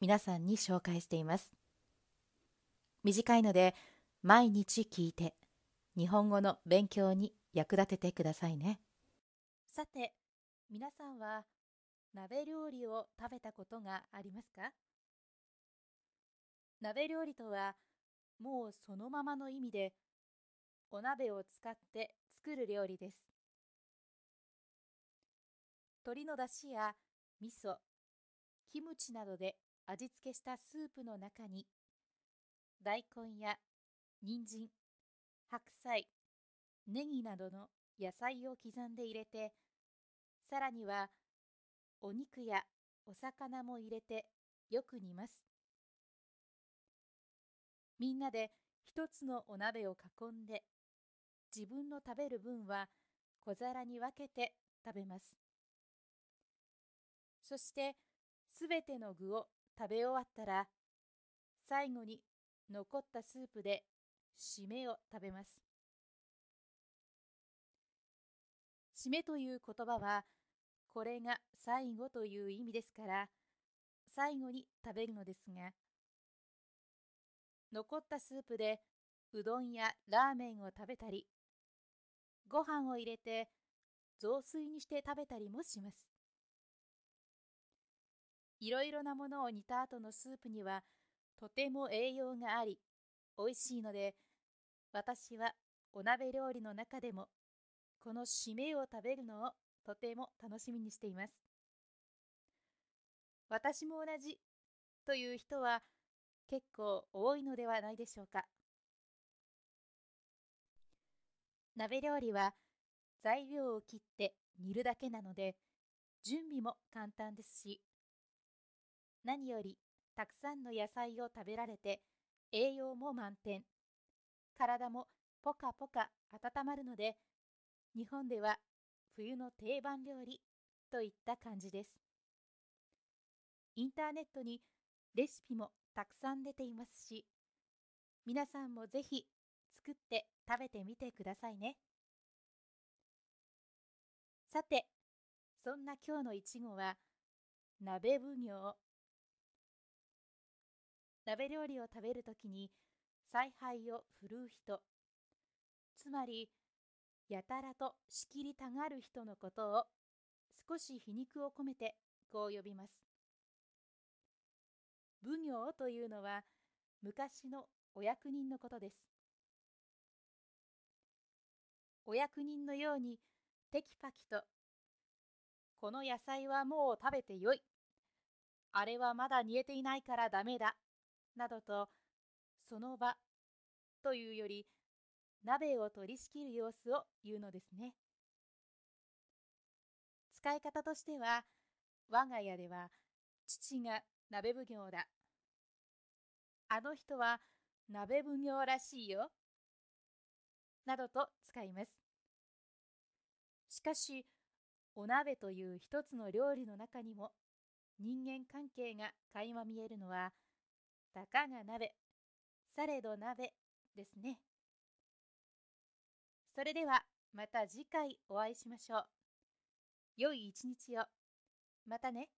皆さんに紹介しています。短いので毎日聞いて日本語の勉強に役立ててくださいね。さて皆さんは鍋料理を食べたことがありますか？鍋料理とはもうそのままの意味でお鍋を使って作る料理です。鶏のだしや味噌キムチなどで味付けしたスープの中に大根や人参白菜ネギなどの野菜を刻んで入れてさらにはお肉やお魚も入れてよく煮ます。みんなで一つのお鍋を囲んで自分の食べる分は小皿に分けて食べます。そしてすべての具を食べ終わったら最後に残ったスープで締めを食べます。締めという言葉はこれが最後という意味ですから最後に食べるのですが残ったスープでうどんやラーメンを食べたりご飯を入れて雑炊にして食べたりもします。いろいろなものを煮た後のスープにはとても栄養がありおいしいので私はお鍋料理の中でもこの締めを食べるのをとても楽しみにしています。私も同じという人は結構多いのではないでしょうか。鍋料理は材料を切って煮るだけなので準備も簡単ですし何よりたくさんの野菜を食べられて栄養も満点。体もポカポカ温まるので日本では冬の定番料理といった感じです。インターネットにレシピもたくさん出ていますし皆さんもぜひ作って食べてみてくださいね。さてそんな今日のいちごは鍋奉行鍋料理を食べるときに采配を振るう人。つまりやたらと仕切りたがる人のことを少し皮肉を込めてこう呼びます。奉行というのは昔のお役人のことです。お役人のようにテキパキとこの野菜はもう食べてよい。あれはまだ煮えていないからダメだ。などとその場というより鍋を取り仕切る様子を言うのですね。使い方としては我が家では父が鍋奉行だ。あの人は鍋奉行らしいよ。などと使います。しかしお鍋という一つの料理の中にも人間関係が垣間見えるのはたかが鍋、されど鍋ですね。それではまた次回お会いしましょう。良い一日を。またね。